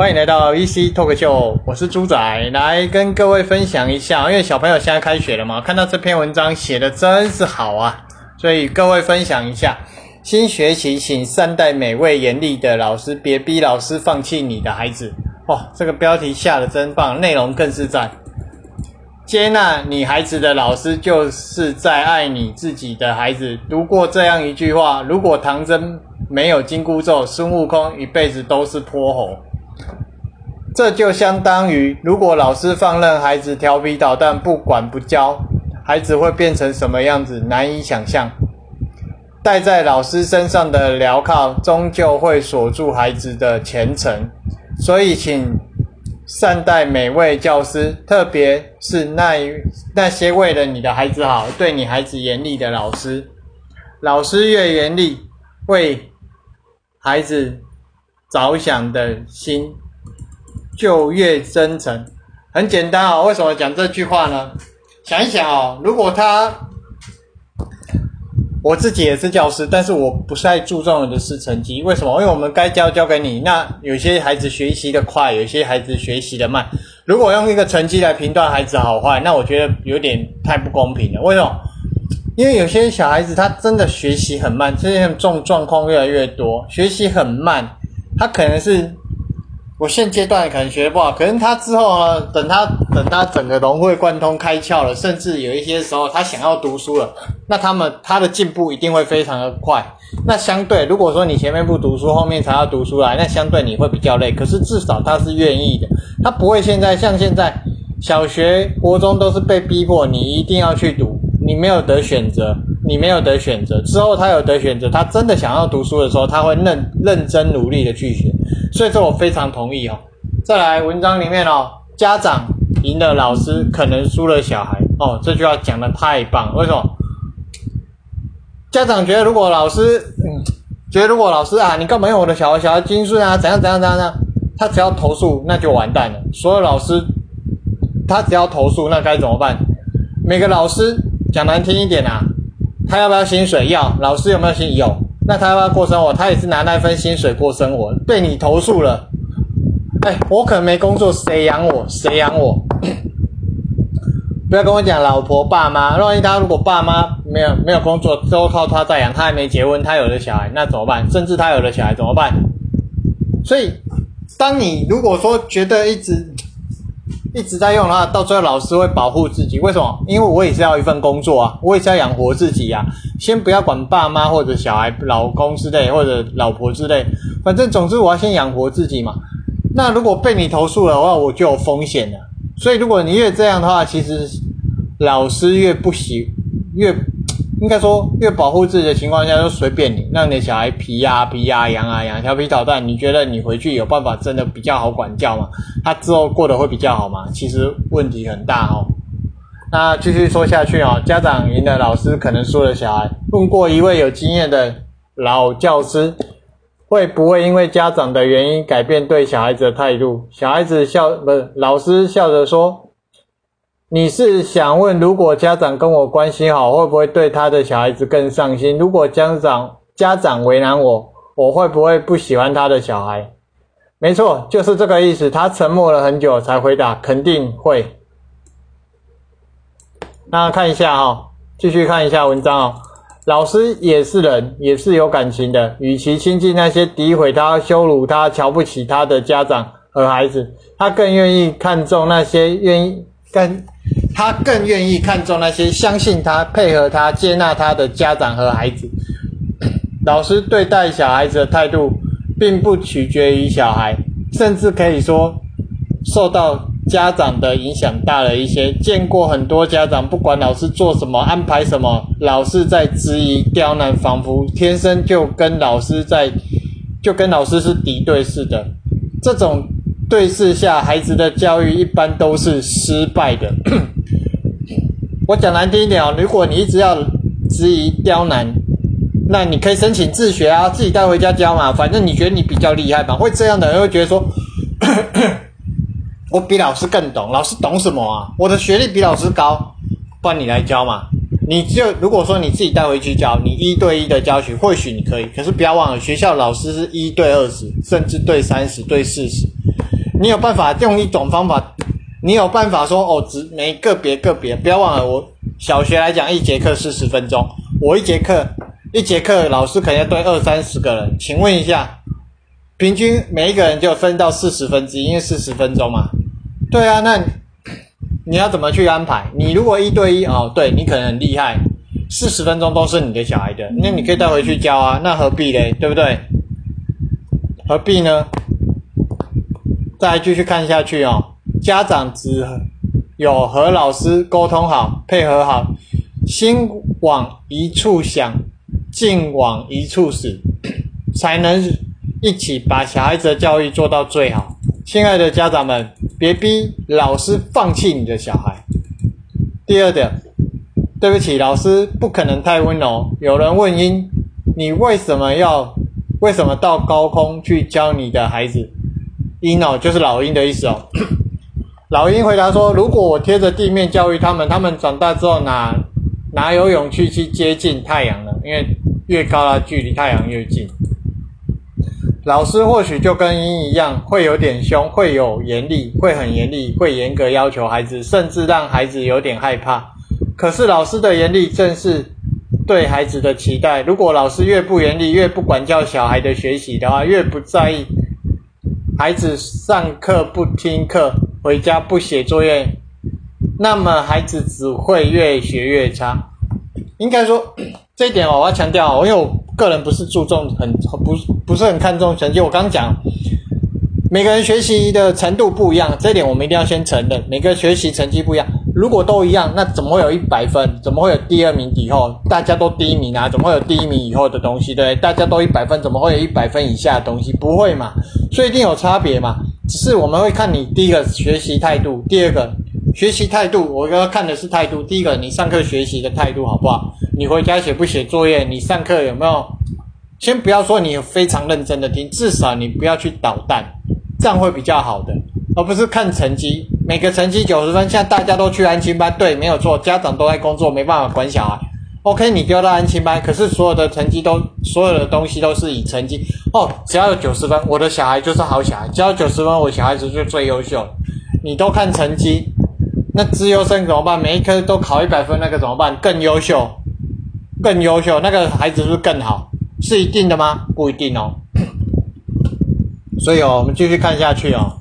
欢迎来到 EC Talk 我是猪仔，来跟各位分享一下。因为小朋友现在开学了嘛，看到这篇文章写的真是好啊，所以各位分享一下。新学期请善待每位严厉的老师，别逼老师放弃你的孩子。哇，这个标题下的真棒，内容更是赞。接纳你孩子的老师，就是在爱你自己的孩子。读过这样一句话：如果唐僧没有紧箍咒，孙悟空一辈子都是泼猴。这就相当于，如果老师放任孩子调皮捣蛋，不管不教，孩子会变成什么样子，难以想象。戴在老师身上的镣铐，终究会锁住孩子的前程。所以，请。善待每位教师，特别是那那些为了你的孩子好、对你孩子严厉的老师。老师越严厉，为孩子着想的心就越真诚。很简单哦，为什么讲这句话呢？想一想哦，如果他。我自己也是教师，但是我不太注重的是成绩。为什么？因为我们该教教给你。那有些孩子学习的快，有些孩子学习的慢。如果用一个成绩来评断孩子好坏，那我觉得有点太不公平了。为什么？因为有些小孩子他真的学习很慢，这些种状况越来越多，学习很慢，他可能是。我现阶段可能学不好，可能他之后呢，等他等他整个融会贯通、开窍了，甚至有一些时候他想要读书了，那他们他的进步一定会非常的快。那相对如果说你前面不读书，后面才要读书来，那相对你会比较累。可是至少他是愿意的，他不会现在像现在小学、国中都是被逼迫，你一定要去读，你没有得选择，你没有得选择。之后他有得选择，他真的想要读书的时候，他会认认真努力的去学。所以说我非常同意哦。再来文章里面哦，家长赢了老师，可能输了小孩哦。这句话讲的太棒，为什么？家长觉得如果老师，嗯，觉得如果老师啊，你干嘛用我的小孩？小孩金顺啊，怎样怎样怎样呢？他只要投诉，那就完蛋了。所有老师，他只要投诉，那该怎么办？每个老师讲难听一点啊，他要不要薪水？要。老师有没有薪？有。那他要不要过生活，他也是拿那份薪水过生活。被你投诉了，哎，我可能没工作，谁养我？谁养我？不要跟我讲老婆、爸妈。万一他如果爸妈没有没有工作，都靠他在养，他还没结婚，他有了小孩，那怎么办？甚至他有了小孩怎么办？所以，当你如果说觉得一直。一直在用的话，到最后老师会保护自己。为什么？因为我也是要一份工作啊，我也是要养活自己呀。先不要管爸妈或者小孩、老公之类或者老婆之类，反正总之我要先养活自己嘛。那如果被你投诉的话，我就有风险了。所以如果你越这样的话，其实老师越不喜越。应该说，越保护自己的情况下，就随便你，让你的小孩皮呀皮呀、痒啊痒、调皮捣蛋。你觉得你回去有办法真的比较好管教吗？他之后过得会比较好吗？其实问题很大哦。那继续说下去哦，家长赢的老师可能输了小孩。问过一位有经验的老教师，会不会因为家长的原因改变对小孩子的态度？小孩子笑不是，老师笑着说。你是想问，如果家长跟我关系好，会不会对他的小孩子更上心？如果家长家长为难我，我会不会不喜欢他的小孩？没错，就是这个意思。他沉默了很久才回答：肯定会。那看一下哈，继续看一下文章哦。老师也是人，也是有感情的。与其亲近那些诋毁他、羞辱他、瞧不起他的家长和孩子，他更愿意看重那些愿意跟。他更愿意看重那些相信他、配合他、接纳他的家长和孩子。老师对待小孩子的态度，并不取决于小孩，甚至可以说受到家长的影响大了一些。见过很多家长，不管老师做什么、安排什么，老是在质疑、刁难，仿佛天生就跟老师在，就跟老师是敌对似的。这种对视下，孩子的教育一般都是失败的。我讲难听一点哦，如果你一直要质疑刁难，那你可以申请自学啊，自己带回家教嘛。反正你觉得你比较厉害嘛，会这样的人会觉得说，我比老师更懂，老师懂什么啊？我的学历比老师高，不然你来教嘛。你就如果说你自己带回去教，你一对一的教学，或许你可以。可是不要忘了，学校老师是一对二十，甚至对三十、对四十。你有办法用一种方法，你有办法说哦，只每个别个别，不要忘了，我小学来讲一节课四十分钟，我一节课一节课老师可能要对二三十个人，请问一下，平均每一个人就分到四十分之一，因为四十分钟嘛。对啊，那你要怎么去安排？你如果一对一哦，对你可能很厉害，四十分钟都是你的小孩的，那你可以带回去教啊，那何必嘞？对不对？何必呢？再继续看下去哦，家长只有和老师沟通好，配合好，心往一处想，劲往一处使，才能一起把小孩子的教育做到最好。亲爱的家长们，别逼老师放弃你的小孩。第二点，对不起，老师不可能太温柔。有人问英，你为什么要？为什么到高空去教你的孩子？鹰哦，就是老鹰的意思哦。老鹰回答说：“如果我贴着地面教育他们，他们长大之后哪哪有勇气去接近太阳呢？因为越高了，距离太阳越近。老师或许就跟鹰一样，会有点凶，会有严厉，会很严厉，会严格要求孩子，甚至让孩子有点害怕。可是老师的严厉正是。”对孩子的期待，如果老师越不严厉，越不管教小孩的学习的话，越不在意孩子上课不听课，回家不写作业，那么孩子只会越学越差。应该说 这一点我要强调，因为我个人不是注重很不不是很看重成绩。我刚讲，每个人学习的程度不一样，这一点我们一定要先承认，每个学习成绩不一样。如果都一样，那怎么会有一百分？怎么会有第二名以后大家都第一名啊？怎么会有第一名以后的东西？对，大家都一百分，怎么会有一百分以下的东西？不会嘛？所以一定有差别嘛？只是我们会看你第一个学习态度，第二个学习态度，我要看的是态度。第一个，你上课学习的态度好不好？你回家写不写作业？你上课有没有？先不要说你非常认真的听，至少你不要去捣蛋，这样会比较好的，而不是看成绩。每个成绩九十分，现在大家都去安心班，对，没有错，家长都在工作，没办法管小孩。OK，你丢到安亲班，可是所有的成绩都，所有的东西都是以成绩哦，只要有九十分，我的小孩就是好小孩，只要九十分，我小孩子就最优秀。你都看成绩，那资优生怎么办？每一科都考一百分，那个怎么办？更优秀，更优秀，那个孩子是不是更好？是一定的吗？不一定哦。所以哦，我们继续看下去哦。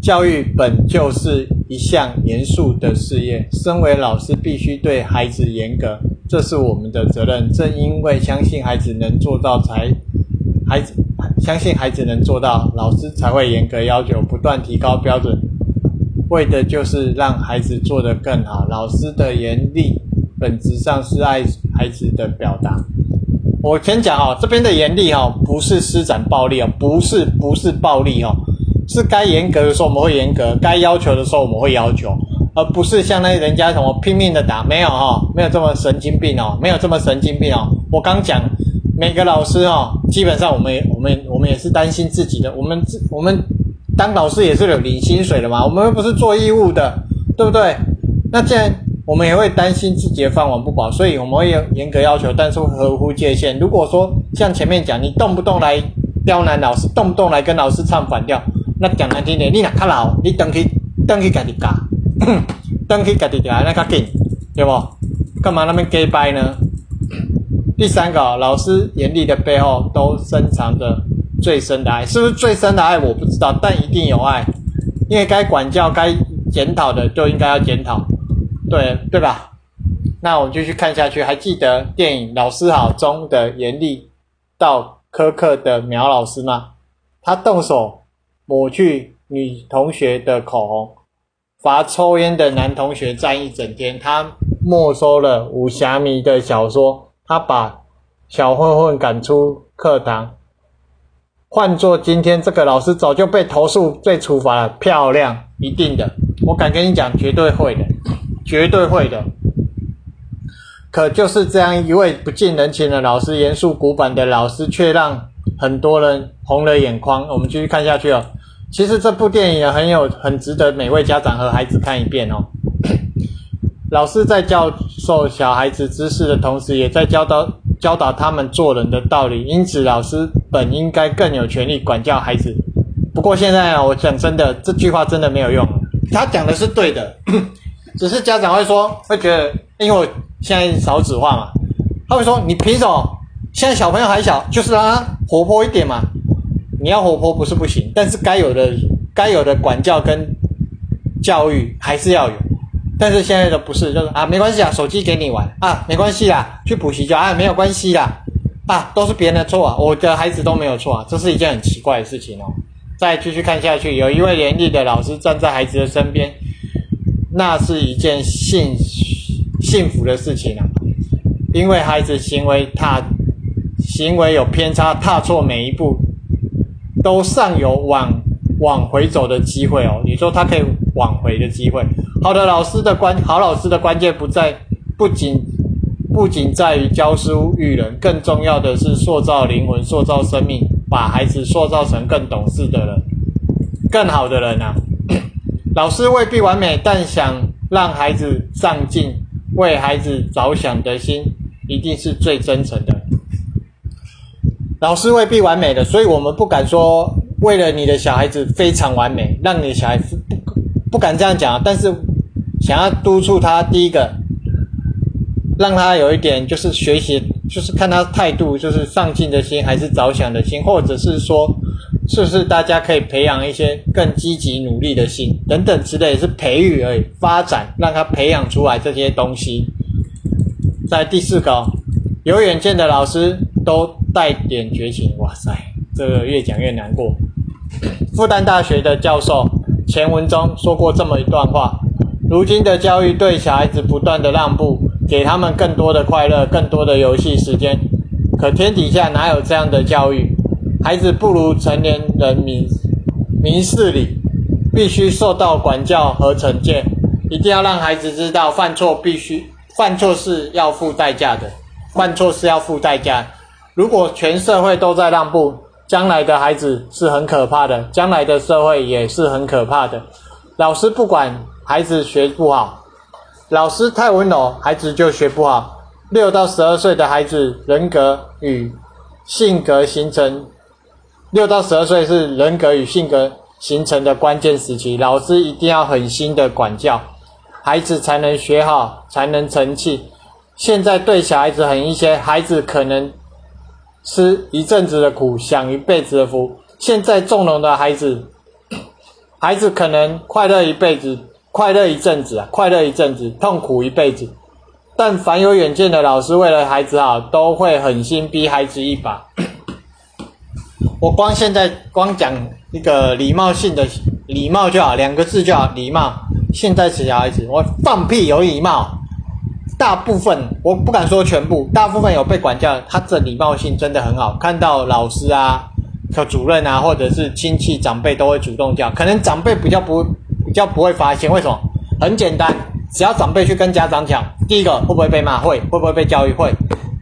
教育本就是一项严肃的事业，身为老师必须对孩子严格，这是我们的责任。正因为相信孩子能做到，才孩子相信孩子能做到，老师才会严格要求，不断提高标准，为的就是让孩子做得更好。老师的严厉本质上是爱孩子的表达。我先讲哦，这边的严厉哦，不是施展暴力哦，不是不是暴力哦。是该严格的时候我们会严格，该要求的时候我们会要求，而不是像那人家什么拼命的打，没有哈，没有这么神经病哦，没有这么神经病哦。我刚讲每个老师哦，基本上我们我们我们也是担心自己的，我们我们当老师也是有领薪水的嘛，我们又不是做义务的，对不对？那既然我们也会担心自己的饭碗不保，所以我们会严格要求，但是合乎界限。如果说像前面讲，你动不动来刁难老师，动不动来跟老师唱反调。那讲难听点，你若较老，你登去登去家己教，登去家己教那较紧，对不？干嘛那么假掰呢？第三个，老师严厉的背后都深藏着最深的爱，是不是最深的爱？我不知道，但一定有爱，因为该管教、该检讨的就应该要检讨，对对吧？那我们继续看下去，还记得电影《老师好》中的严厉到苛刻的苗老师吗？他动手。抹去女同学的口红，罚抽烟的男同学站一整天。他没收了武侠迷的小说，他把小混混赶出课堂。换做今天这个老师，早就被投诉、被处罚了。漂亮，一定的，我敢跟你讲，绝对会的，绝对会的。可就是这样一位不近人情的老师，严肃古板的老师，却让很多人红了眼眶。我们继续看下去哦。其实这部电影也很有很值得每位家长和孩子看一遍哦。老师在教授小孩子知识的同时，也在教导教导他们做人的道理。因此，老师本应该更有权利管教孩子，不过现在啊，我讲真的，这句话真的没有用。他讲的是对的，只是家长会说，会觉得，因为我现在少子化嘛，他会说，你凭什么？现在小朋友还小，就是让他活泼一点嘛。你要活泼不是不行，但是该有的该有的管教跟教育还是要有。但是现在的不是，就是啊，没关系啊，手机给你玩啊，没关系啦，去补习就啊，没有关系啦，啊，都是别人的错啊，我的孩子都没有错啊，这是一件很奇怪的事情哦。再继续看下去，有一位严厉的老师站在孩子的身边，那是一件幸幸福的事情啊，因为孩子行为踏行为有偏差，踏错每一步，都尚有往往回走的机会哦。你说他可以挽回的机会？好的老师的关好老师的关键不在不仅不仅在于教书育人，更重要的是塑造灵魂，塑造生命。把孩子塑造成更懂事的人，更好的人啊！老师未必完美，但想让孩子上进、为孩子着想的心，一定是最真诚的。老师未必完美的，所以我们不敢说为了你的小孩子非常完美，让你的小孩子不不敢这样讲。但是想要督促他，第一个让他有一点就是学习。就是看他态度，就是上进的心还是着想的心，或者是说，是不是大家可以培养一些更积极努力的心等等之类，是培育而已，发展让他培养出来这些东西。在第四个，有远见的老师都带点绝情。哇塞，这个越讲越难过。复旦大学的教授钱文忠说过这么一段话：如今的教育对小孩子不断的让步。给他们更多的快乐，更多的游戏时间。可天底下哪有这样的教育？孩子不如成年人明明事理，必须受到管教和惩戒。一定要让孩子知道，犯错必须犯错是要付代价的，犯错是要付代价。如果全社会都在让步，将来的孩子是很可怕的，将来的社会也是很可怕的。老师不管孩子学不好。老师太温柔，孩子就学不好。六到十二岁的孩子人格与性格形成，六到十二岁是人格与性格形成的关键时期。老师一定要狠心的管教，孩子才能学好，才能成器。现在对小孩子狠一些，孩子可能吃一阵子的苦，享一辈子的福。现在纵容的孩子，孩子可能快乐一辈子。快乐一阵子啊，快乐一阵子，痛苦一辈子。但凡有远见的老师，为了孩子好，都会狠心逼孩子一把。我光现在光讲一个礼貌性的礼貌就好，两个字就好，礼貌。现在小孩子，我放屁有礼貌。大部分我不敢说全部，大部分有被管教，他的礼貌性真的很好。看到老师啊、和主任啊，或者是亲戚长辈，都会主动叫。可能长辈比较不比。较不会发现为什么？很简单，只要长辈去跟家长讲，第一个会不会被骂？会，会不会被教育？会。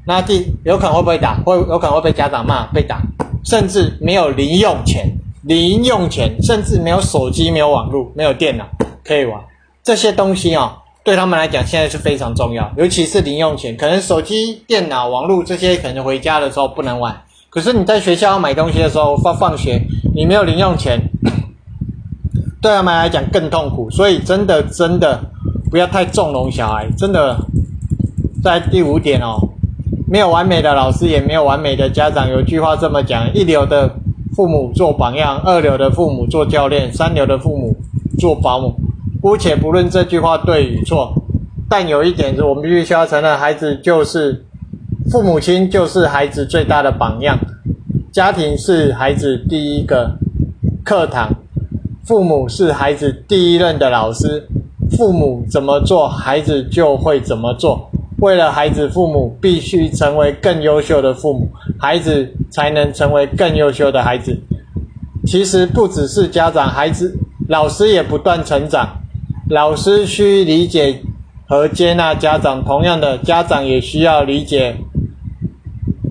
那第有可能会不会打？会，有可能会被家长骂、被打，甚至没有零用钱，零用钱，甚至没有手机、没有网络、没有电脑可以玩。这些东西啊，对他们来讲现在是非常重要，尤其是零用钱。可能手机、电脑、网络这些可能回家的时候不能玩，可是你在学校买东西的时候，放放学你没有零用钱。对他们来讲更痛苦，所以真的真的不要太纵容小孩。真的，在第五点哦，没有完美的老师，也没有完美的家长。有句话这么讲：一流的父母做榜样，二流的父母做教练，三流的父母做保姆。姑且不论这句话对与错，但有一点是我们必须要承认：孩子就是父母亲，就是孩子最大的榜样。家庭是孩子第一个课堂。父母是孩子第一任的老师，父母怎么做，孩子就会怎么做。为了孩子，父母必须成为更优秀的父母，孩子才能成为更优秀的孩子。其实不只是家长，孩子、老师也不断成长。老师需理解和接纳家长，同样的，家长也需要理解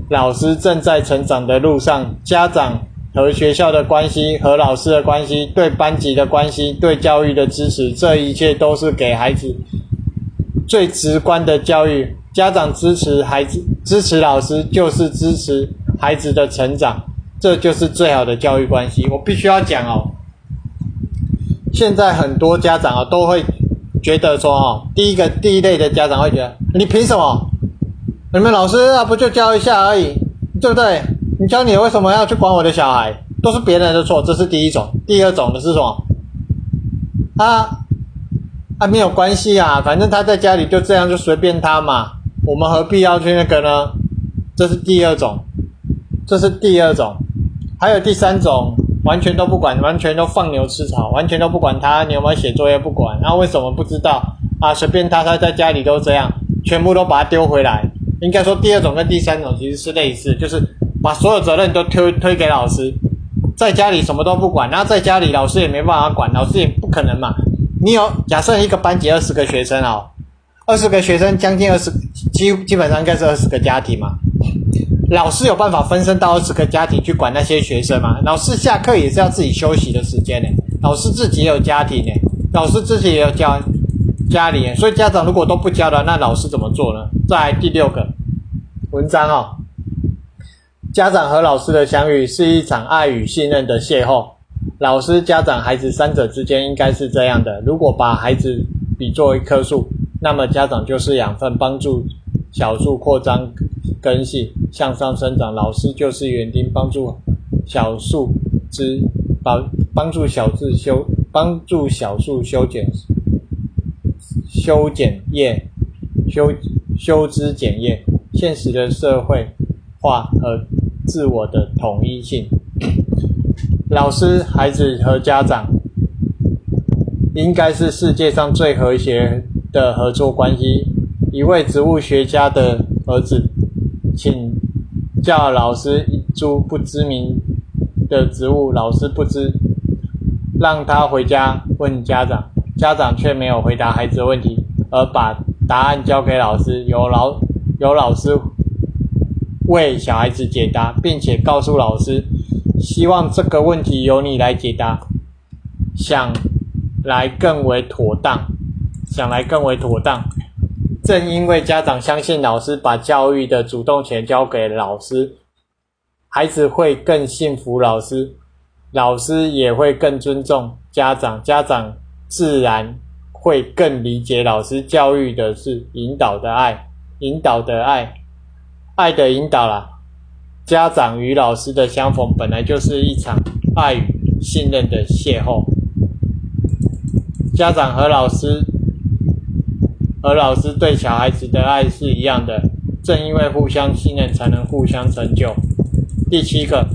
老师正在成长的路上。家长。和学校的关系，和老师的关系，对班级的关系，对教育的支持，这一切都是给孩子最直观的教育。家长支持孩子，支持老师，就是支持孩子的成长。这就是最好的教育关系。我必须要讲哦，现在很多家长啊都会觉得说哦，第一个第一类的家长会觉得，你凭什么？你们老师啊不就教一下而已，对不对？你教你为什么要去管我的小孩？都是别人的错，这是第一种。第二种的是什么？啊啊没有关系啊，反正他在家里就这样，就随便他嘛。我们何必要去那个呢？这是第二种，这是第二种。还有第三种，完全都不管，完全都放牛吃草，完全都不管他，你有没有写作业不管。那为什么不知道啊？随便他，他在家里都这样，全部都把他丢回来。应该说第二种跟第三种其实是类似，就是把所有责任都推推给老师。在家里什么都不管，然后在家里老师也没办法管，老师也不可能嘛。你有假设一个班级二十个学生哦，二十个学生将近二十，基基本上应该是二十个家庭嘛。老师有办法分身到二十个家庭去管那些学生吗？老师下课也是要自己休息的时间呢。老师自己也有家庭呢，老师自己也有教家里，所以家长如果都不教了，那老师怎么做呢？在第六个文章哦。家长和老师的相遇是一场爱与信任的邂逅。老师、家长、孩子三者之间应该是这样的。如果把孩子比作一棵树，那么家长就是养分，帮助小树扩张根系向上生长；老师就是园丁，帮助小树枝帮帮助小树修帮助小树修剪修剪叶修修枝剪叶。现实的社会化和自我的统一性，老师、孩子和家长应该是世界上最和谐的合作关系。一位植物学家的儿子请教老师一株不知名的植物，老师不知，让他回家问家长，家长却没有回答孩子的问题，而把答案交给老师，由老由老师。为小孩子解答，并且告诉老师，希望这个问题由你来解答，想来更为妥当，想来更为妥当。正因为家长相信老师，把教育的主动权交给老师，孩子会更信服老师，老师也会更尊重家长，家长自然会更理解老师。教育的是引导的爱，引导的爱。爱的引导啦，家长与老师的相逢本来就是一场爱与信任的邂逅。家长和老师，和老师对小孩子的爱是一样的，正因为互相信任，才能互相成就。第七个，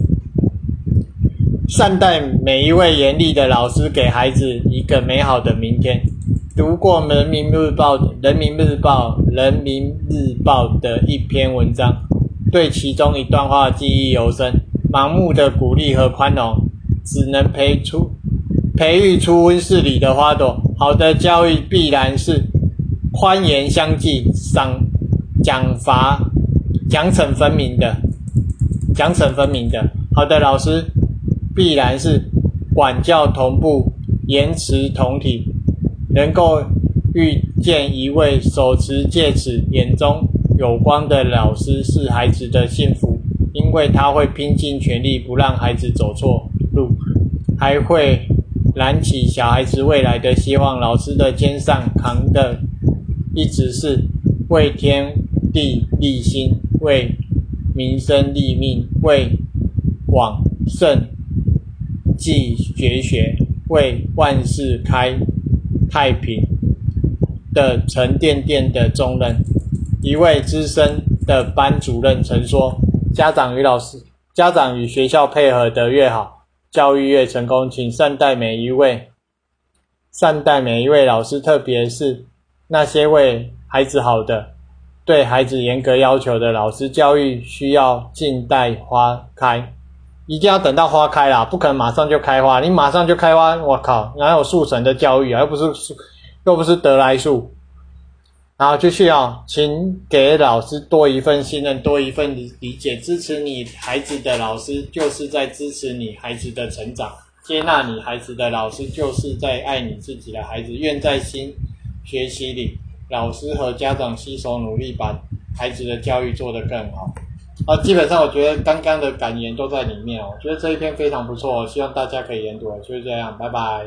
善待每一位严厉的老师，给孩子一个美好的明天。读过《人民日报》《人民日报》《人民日报》的一篇文章，对其中一段话记忆犹深。盲目的鼓励和宽容，只能培出培育出温室里的花朵。好的教育必然是宽严相济、赏奖罚奖惩分明的。奖惩分明的，好的老师必然是管教同步、言辞同体。能够遇见一位手持戒尺、眼中有光的老师，是孩子的幸福，因为他会拼尽全力不让孩子走错路，还会燃起小孩子未来的希望。老师的肩上扛的一直是为天地立心，为民生立命，为往圣继绝学，为万事开。太平的沉甸甸的重任，一位资深的班主任曾说：“家长与老师、家长与学校配合得越好，教育越成功。请善待每一位，善待每一位老师，特别是那些为孩子好的、对孩子严格要求的老师。教育需要静待花开。”一定要等到花开啦，不可能马上就开花。你马上就开花，我靠，哪有速成的教育啊？又不是，又不是得来树。然后就需要，请给老师多一份信任，多一份理解，支持你孩子的老师就是在支持你孩子的成长，接纳你孩子的老师就是在爱你自己的孩子。愿在心学习里，老师和家长携手努力，把孩子的教育做得更好。啊，基本上我觉得刚刚的感言都在里面，我觉得这一篇非常不错，希望大家可以研读，就是这样，拜拜。